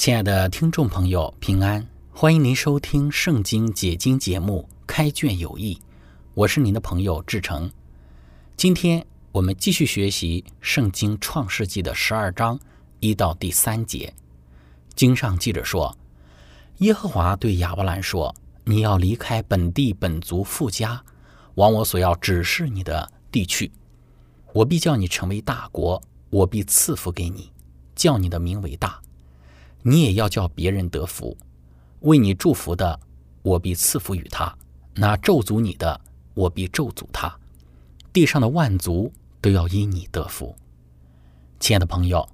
亲爱的听众朋友，平安！欢迎您收听《圣经解经》节目《开卷有益》，我是您的朋友志成。今天我们继续学习《圣经·创世纪》的十二章一到第三节。经上记着说：“耶和华对亚伯兰说：‘你要离开本地本族富家，往我所要指示你的地去。我必叫你成为大国，我必赐福给你，叫你的名为大。’”你也要叫别人得福，为你祝福的，我必赐福与他；那咒诅你的，我必咒诅他。地上的万族都要因你得福。亲爱的朋友，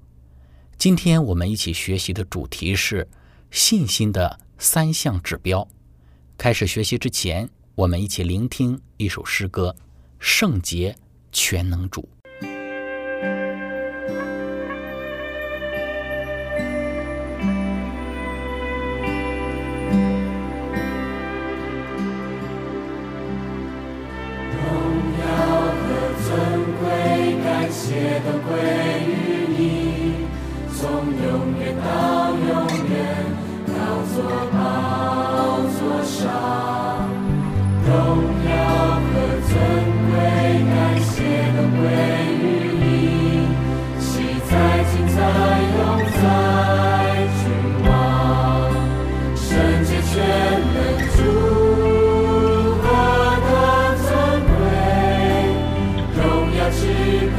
今天我们一起学习的主题是信心的三项指标。开始学习之前，我们一起聆听一首诗歌：《圣洁全能主》。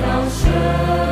高声。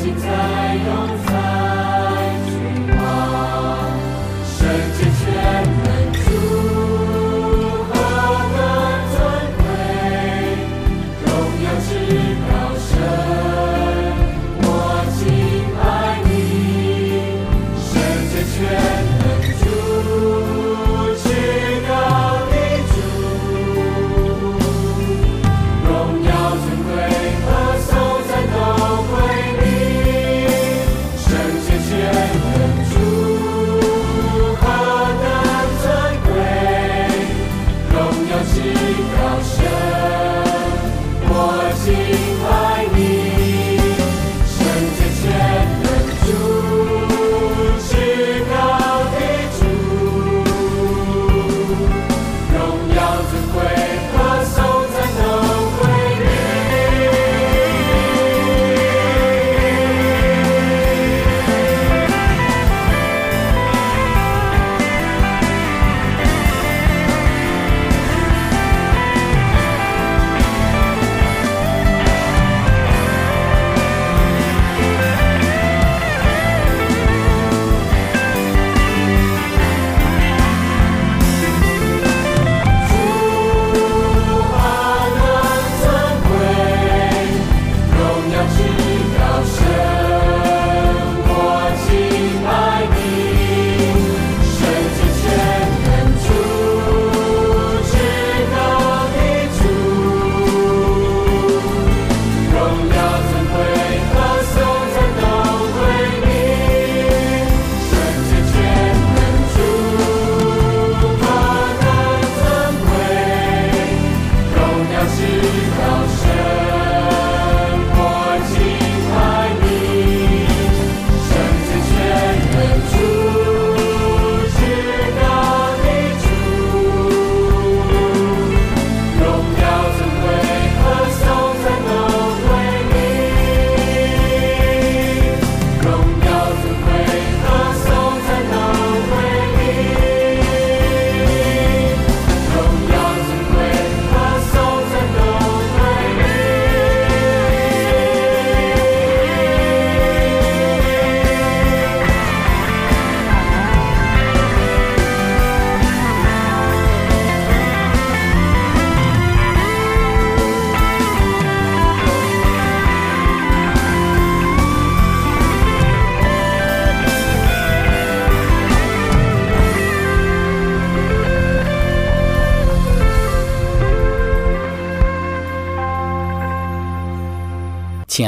心在游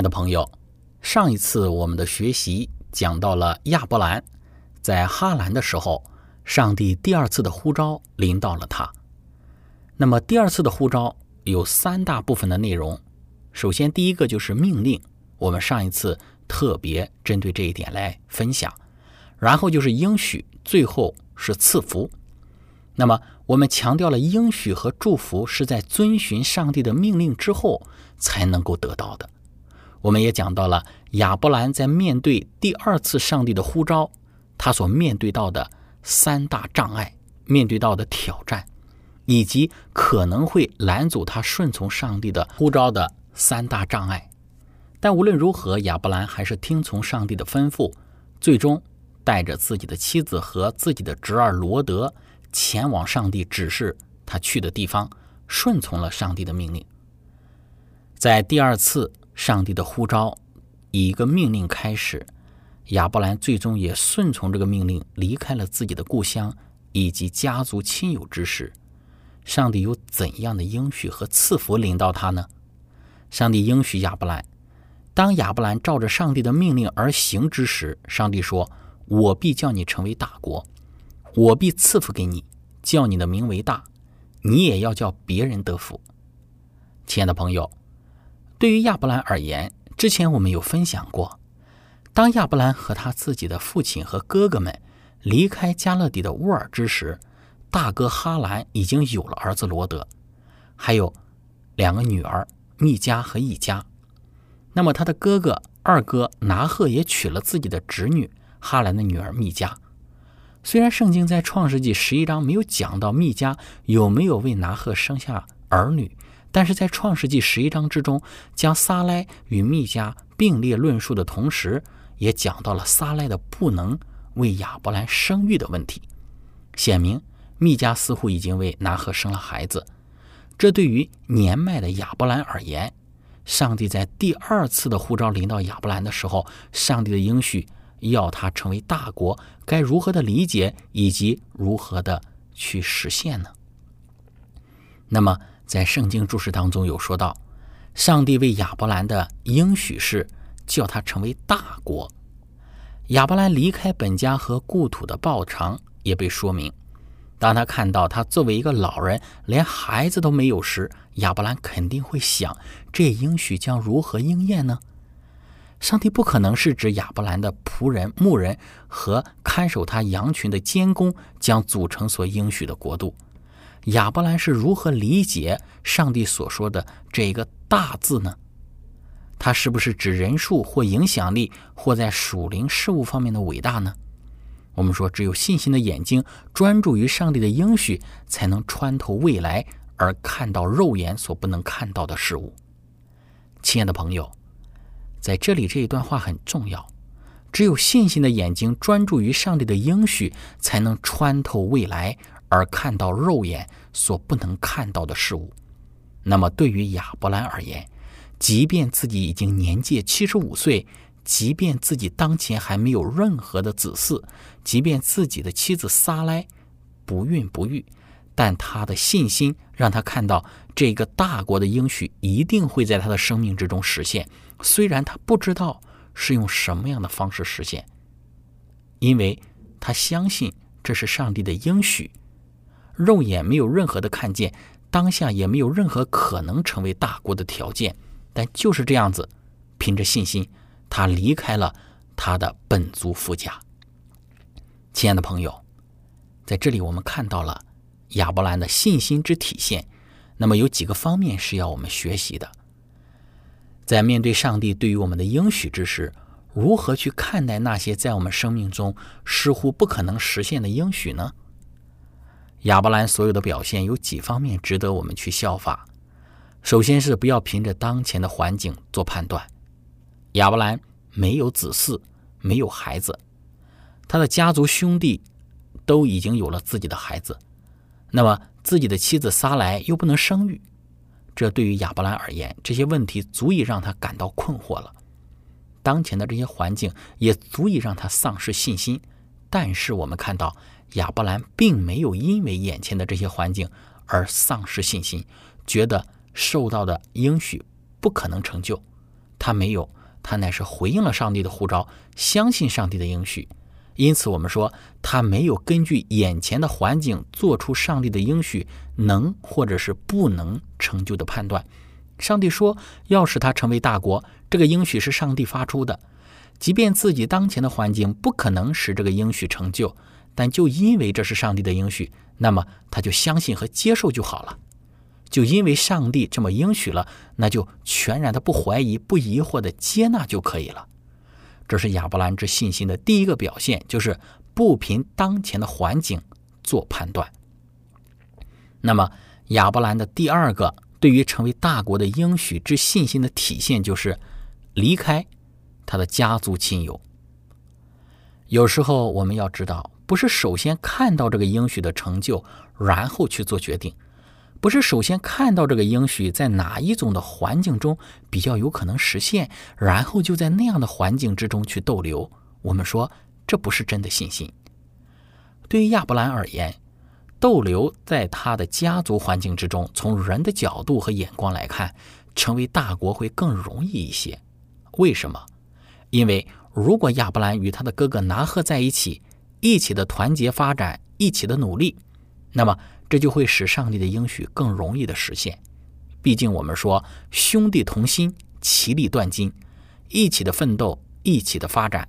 的朋友，上一次我们的学习讲到了亚伯兰在哈兰的时候，上帝第二次的呼召临到了他。那么第二次的呼召有三大部分的内容。首先，第一个就是命令，我们上一次特别针对这一点来分享。然后就是应许，最后是赐福。那么我们强调了应许和祝福是在遵循上帝的命令之后才能够得到的。我们也讲到了亚伯兰在面对第二次上帝的呼召，他所面对到的三大障碍，面对到的挑战，以及可能会拦阻他顺从上帝的呼召的三大障碍。但无论如何，亚伯兰还是听从上帝的吩咐，最终带着自己的妻子和自己的侄儿罗德前往上帝指示他去的地方，顺从了上帝的命令。在第二次。上帝的呼召以一个命令开始，亚伯兰最终也顺从这个命令，离开了自己的故乡以及家族亲友之时，上帝有怎样的应许和赐福领到他呢？上帝应许亚伯兰，当亚伯兰照着上帝的命令而行之时，上帝说：“我必叫你成为大国，我必赐福给你，叫你的名为大，你也要叫别人得福。”亲爱的朋友。对于亚伯兰而言，之前我们有分享过，当亚伯兰和他自己的父亲和哥哥们离开加勒底的乌尔之时，大哥哈兰已经有了儿子罗德，还有两个女儿密加和易加。那么他的哥哥二哥拿赫也娶了自己的侄女哈兰的女儿密加。虽然圣经在创世纪十一章没有讲到密加有没有为拿赫生下儿女。但是在创世纪十一章之中，将撒莱与密加并列论述的同时，也讲到了撒莱的不能为亚伯兰生育的问题。显明密加似乎已经为拿赫生了孩子。这对于年迈的亚伯兰而言，上帝在第二次的呼召临到亚伯兰的时候，上帝的应许要他成为大国，该如何的理解以及如何的去实现呢？那么。在圣经注释当中有说到，上帝为亚伯兰的应许是叫他成为大国。亚伯兰离开本家和故土的报偿也被说明。当他看到他作为一个老人连孩子都没有时，亚伯兰肯定会想：这应许将如何应验呢？上帝不可能是指亚伯兰的仆人、牧人和看守他羊群的监工将组成所应许的国度。亚伯兰是如何理解上帝所说的这个“大”字呢？他是不是指人数或影响力，或在属灵事物方面的伟大呢？我们说，只有信心的眼睛专注于上帝的应许，才能穿透未来而看到肉眼所不能看到的事物。亲爱的朋友，在这里这一段话很重要。只有信心的眼睛专注于上帝的应许，才能穿透未来。而看到肉眼所不能看到的事物，那么对于亚伯兰而言，即便自己已经年届七十五岁，即便自己当前还没有任何的子嗣，即便自己的妻子撒莱不孕不育，但他的信心让他看到这个大国的应许一定会在他的生命之中实现。虽然他不知道是用什么样的方式实现，因为他相信这是上帝的应许。肉眼没有任何的看见，当下也没有任何可能成为大国的条件，但就是这样子，凭着信心，他离开了他的本族父家。亲爱的朋友，在这里我们看到了亚伯兰的信心之体现。那么有几个方面是要我们学习的，在面对上帝对于我们的应许之时，如何去看待那些在我们生命中似乎不可能实现的应许呢？亚伯兰所有的表现有几方面值得我们去效法。首先是不要凭着当前的环境做判断。亚伯兰没有子嗣，没有孩子，他的家族兄弟都已经有了自己的孩子，那么自己的妻子撒莱又不能生育，这对于亚伯兰而言，这些问题足以让他感到困惑了。当前的这些环境也足以让他丧失信心。但是我们看到。亚伯兰并没有因为眼前的这些环境而丧失信心，觉得受到的应许不可能成就。他没有，他乃是回应了上帝的呼召，相信上帝的应许。因此，我们说他没有根据眼前的环境做出上帝的应许能或者是不能成就的判断。上帝说要使他成为大国，这个应许是上帝发出的。即便自己当前的环境不可能使这个应许成就，但就因为这是上帝的应许，那么他就相信和接受就好了。就因为上帝这么应许了，那就全然的不怀疑、不疑惑的接纳就可以了。这是亚伯兰之信心的第一个表现，就是不凭当前的环境做判断。那么，亚伯兰的第二个对于成为大国的应许之信心的体现，就是离开。他的家族亲友，有时候我们要知道，不是首先看到这个应许的成就，然后去做决定；不是首先看到这个应许在哪一种的环境中比较有可能实现，然后就在那样的环境之中去逗留。我们说这不是真的信心。对于亚伯兰而言，逗留在他的家族环境之中，从人的角度和眼光来看，成为大国会更容易一些。为什么？因为如果亚伯兰与他的哥哥拿赫在一起，一起的团结发展，一起的努力，那么这就会使上帝的应许更容易的实现。毕竟我们说兄弟同心，其利断金，一起的奋斗，一起的发展，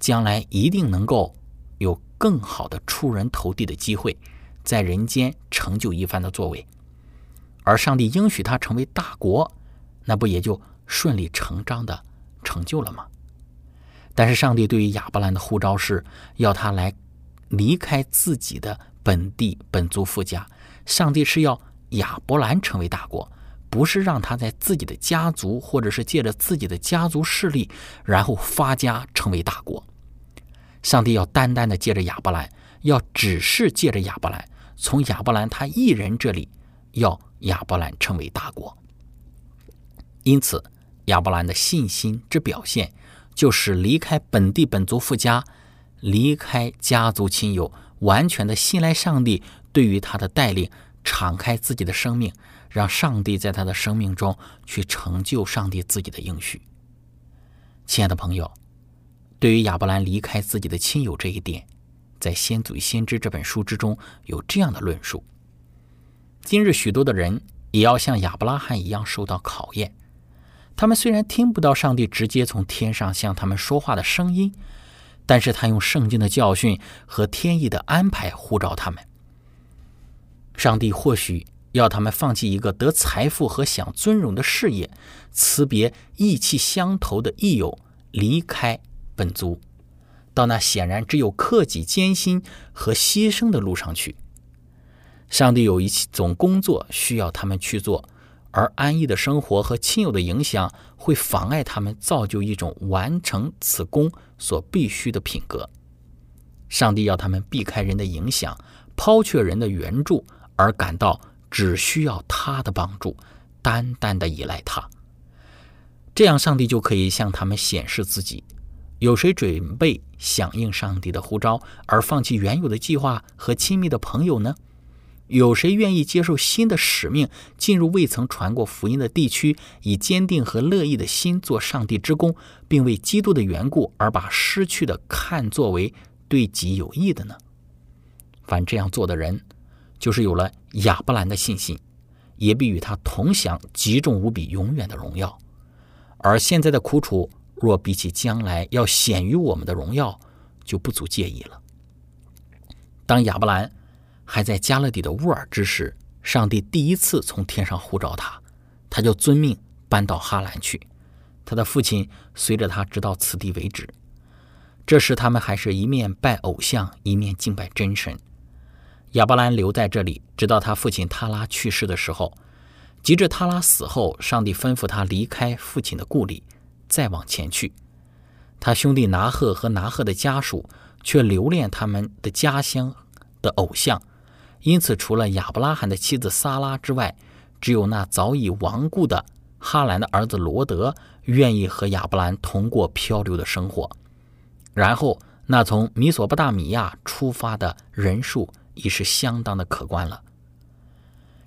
将来一定能够有更好的出人头地的机会，在人间成就一番的作为。而上帝应许他成为大国，那不也就顺理成章的成就了吗？但是上帝对于亚伯兰的呼召是要他来离开自己的本地本族富家。上帝是要亚伯兰成为大国，不是让他在自己的家族或者是借着自己的家族势力，然后发家成为大国。上帝要单单的借着亚伯兰，要只是借着亚伯兰，从亚伯兰他一人这里要亚伯兰成为大国。因此，亚伯兰的信心之表现。就是离开本地本族富家，离开家族亲友，完全的信赖上帝对于他的带领，敞开自己的生命，让上帝在他的生命中去成就上帝自己的应许。亲爱的朋友，对于亚伯兰离开自己的亲友这一点，在《先祖先知》这本书之中有这样的论述：今日许多的人也要像亚伯拉罕一样受到考验。他们虽然听不到上帝直接从天上向他们说话的声音，但是他用圣经的教训和天意的安排呼召他们。上帝或许要他们放弃一个得财富和享尊荣的事业，辞别意气相投的益友，离开本族，到那显然只有克己艰辛和牺牲的路上去。上帝有一种工作需要他们去做。而安逸的生活和亲友的影响会妨碍他们造就一种完成此功所必须的品格。上帝要他们避开人的影响，抛却人的援助，而感到只需要他的帮助，单单的依赖他。这样，上帝就可以向他们显示自己。有谁准备响应上帝的呼召，而放弃原有的计划和亲密的朋友呢？有谁愿意接受新的使命，进入未曾传过福音的地区，以坚定和乐意的心做上帝之功，并为基督的缘故而把失去的看作为对己有益的呢？凡这样做的人，就是有了亚伯兰的信心，也必与他同享极重无比、永远的荣耀。而现在的苦楚，若比起将来要显于我们的荣耀，就不足介意了。当亚伯兰。还在加勒底的乌尔之时，上帝第一次从天上呼召他，他就遵命搬到哈兰去。他的父亲随着他直到此地为止。这时他们还是一面拜偶像，一面敬拜真神。亚伯兰留在这里，直到他父亲塔拉去世的时候。及至塔拉死后，上帝吩咐他离开父亲的故里，再往前去。他兄弟拿赫和拿赫的家属却留恋他们的家乡的偶像。因此，除了亚伯拉罕的妻子撒拉之外，只有那早已亡故的哈兰的儿子罗德愿意和亚伯兰同过漂流的生活。然后，那从米索不达米亚出发的人数已是相当的可观了。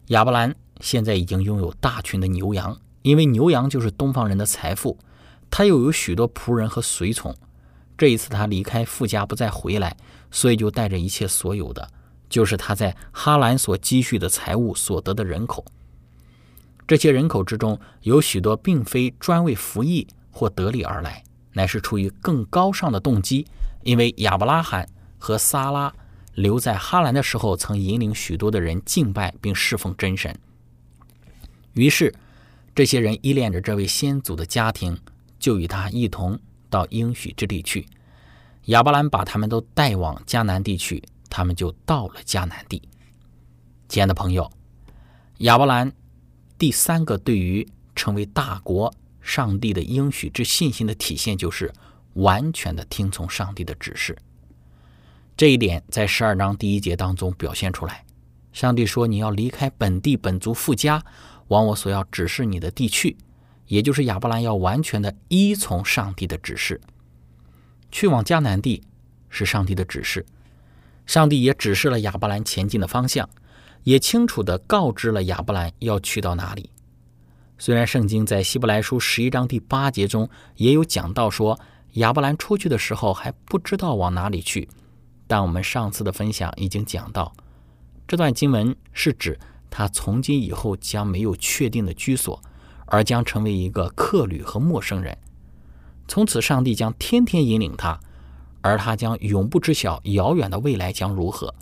亚伯兰现在已经拥有大群的牛羊，因为牛羊就是东方人的财富。他又有许多仆人和随从。这一次他离开富家不再回来，所以就带着一切所有的，就是他在哈兰所积蓄的财物所得的人口。这些人口之中有许多并非专为服役或得利而来，乃是出于更高尚的动机，因为亚伯拉罕和撒拉留在哈兰的时候，曾引领许多的人敬拜并侍奉真神。于是，这些人依恋着这位先祖的家庭，就与他一同。到应许之地去，亚伯兰把他们都带往迦南地区，他们就到了迦南地。亲爱的朋友，亚伯兰第三个对于成为大国、上帝的应许之信心的体现，就是完全的听从上帝的指示。这一点在十二章第一节当中表现出来。上帝说：“你要离开本地本族富家，往我所要指示你的地去。”也就是亚伯兰要完全的依从上帝的指示，去往迦南地是上帝的指示，上帝也指示了亚伯兰前进的方向，也清楚的告知了亚伯兰要去到哪里。虽然圣经在希伯来书十一章第八节中也有讲到说亚伯兰出去的时候还不知道往哪里去，但我们上次的分享已经讲到，这段经文是指他从今以后将没有确定的居所。而将成为一个客旅和陌生人。从此，上帝将天天引领他，而他将永不知晓遥远的未来将如何。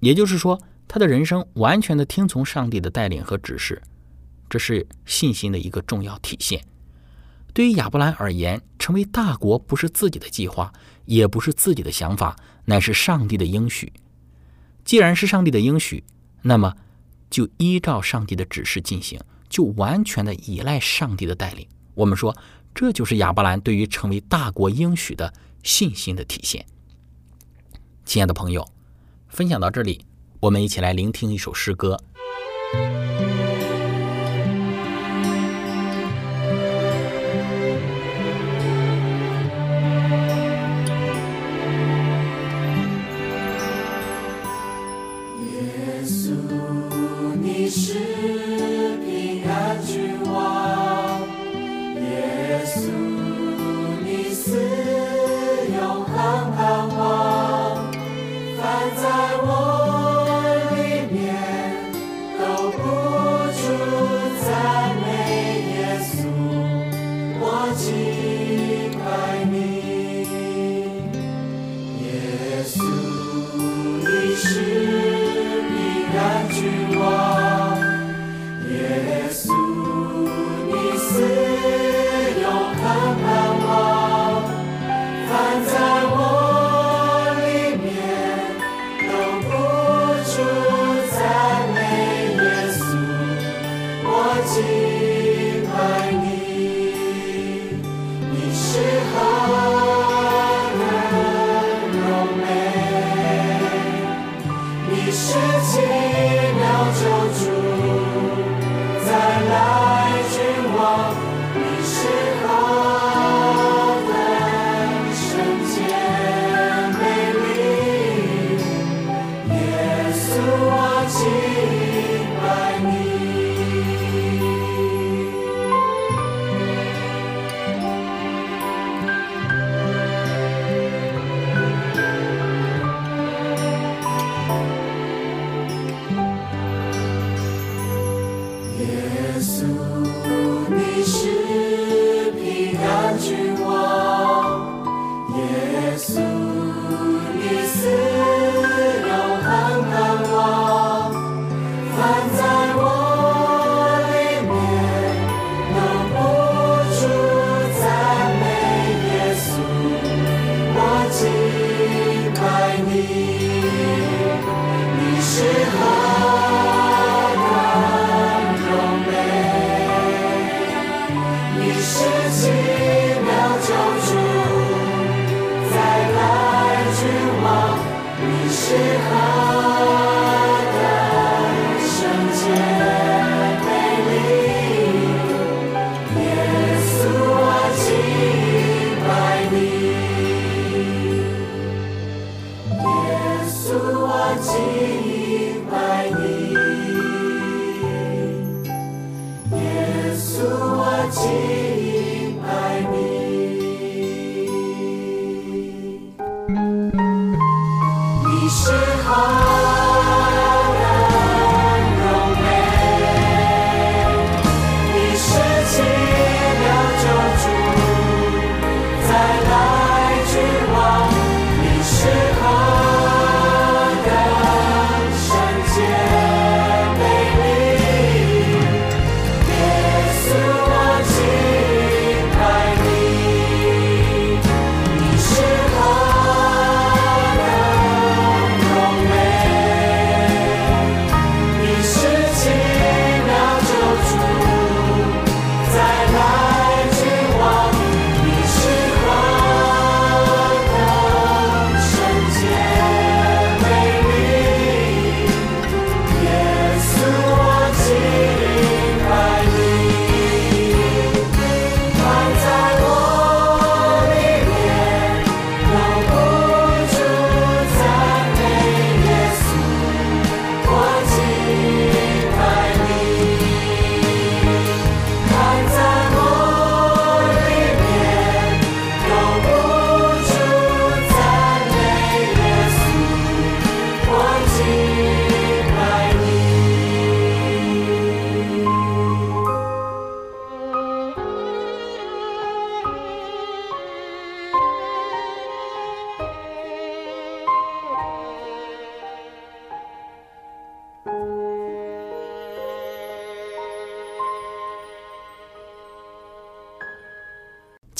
也就是说，他的人生完全的听从上帝的带领和指示，这是信心的一个重要体现。对于亚伯兰而言，成为大国不是自己的计划，也不是自己的想法，乃是上帝的应许。既然是上帝的应许，那么就依照上帝的指示进行。就完全的依赖上帝的带领。我们说，这就是亚伯兰对于成为大国应许的信心的体现。亲爱的朋友，分享到这里，我们一起来聆听一首诗歌。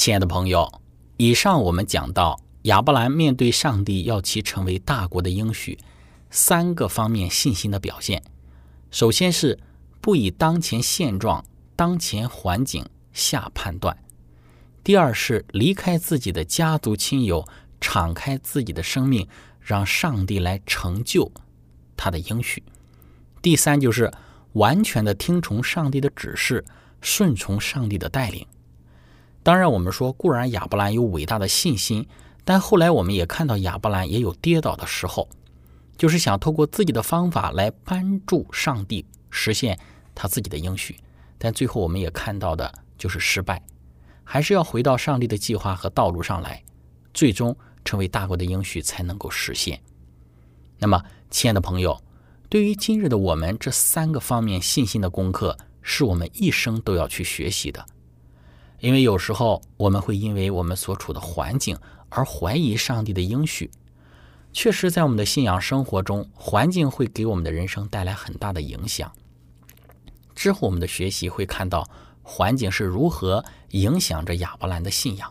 亲爱的朋友，以上我们讲到亚伯兰面对上帝要其成为大国的应许，三个方面信心的表现。首先是不以当前现状、当前环境下判断；第二是离开自己的家族亲友，敞开自己的生命，让上帝来成就他的应许；第三就是完全的听从上帝的指示，顺从上帝的带领。当然，我们说固然亚伯兰有伟大的信心，但后来我们也看到亚伯兰也有跌倒的时候。就是想透过自己的方法来帮助上帝实现他自己的应许，但最后我们也看到的就是失败，还是要回到上帝的计划和道路上来，最终成为大国的应许才能够实现。那么，亲爱的朋友，对于今日的我们，这三个方面信心的功课是我们一生都要去学习的，因为有时候我们会因为我们所处的环境而怀疑上帝的应许。确实，在我们的信仰生活中，环境会给我们的人生带来很大的影响。之后，我们的学习会看到环境是如何影响着亚伯兰的信仰。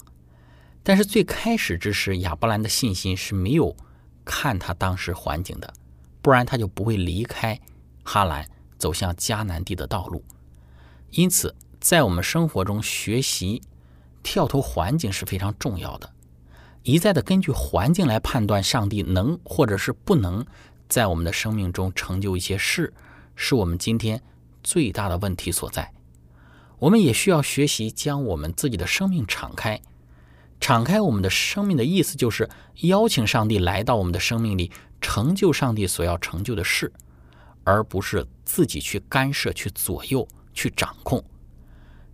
但是，最开始之时，亚伯兰的信心是没有看他当时环境的，不然他就不会离开哈兰，走向迦南地的道路。因此，在我们生活中学习跳脱环境是非常重要的。一再的根据环境来判断上帝能或者是不能在我们的生命中成就一些事，是我们今天最大的问题所在。我们也需要学习将我们自己的生命敞开，敞开我们的生命的意思就是邀请上帝来到我们的生命里，成就上帝所要成就的事，而不是自己去干涉、去左右、去掌控。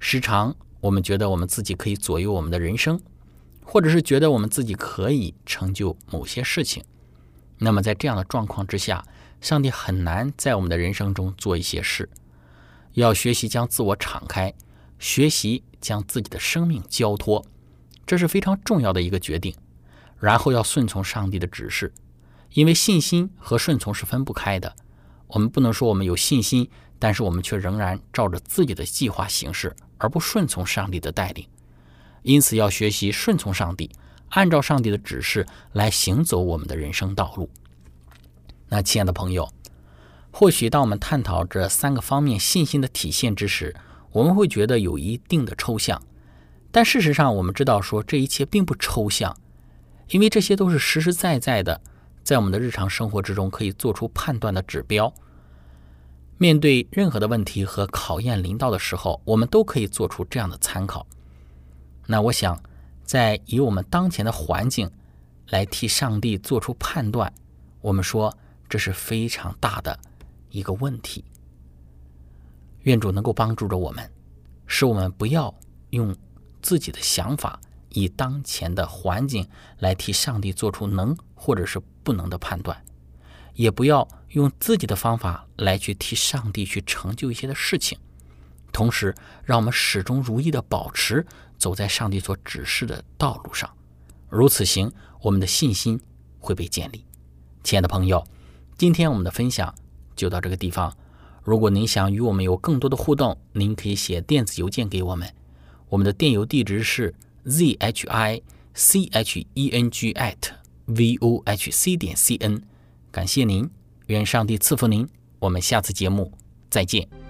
时常我们觉得我们自己可以左右我们的人生。或者是觉得我们自己可以成就某些事情，那么在这样的状况之下，上帝很难在我们的人生中做一些事。要学习将自我敞开，学习将自己的生命交托，这是非常重要的一个决定。然后要顺从上帝的指示，因为信心和顺从是分不开的。我们不能说我们有信心，但是我们却仍然照着自己的计划行事，而不顺从上帝的带领。因此，要学习顺从上帝，按照上帝的指示来行走我们的人生道路。那，亲爱的朋友，或许当我们探讨这三个方面信心的体现之时，我们会觉得有一定的抽象。但事实上，我们知道说这一切并不抽象，因为这些都是实实在在的，在我们的日常生活之中可以做出判断的指标。面对任何的问题和考验临到的时候，我们都可以做出这样的参考。那我想，在以我们当前的环境来替上帝做出判断，我们说这是非常大的一个问题。愿主能够帮助着我们，使我们不要用自己的想法以当前的环境来替上帝做出能或者是不能的判断，也不要用自己的方法来去替上帝去成就一些的事情。同时，让我们始终如一的保持走在上帝所指示的道路上，如此行，我们的信心会被建立。亲爱的朋友，今天我们的分享就到这个地方。如果您想与我们有更多的互动，您可以写电子邮件给我们，我们的电邮地址是 z h i c h e n g at v o h c 点 c n。感谢您，愿上帝赐福您。我们下次节目再见。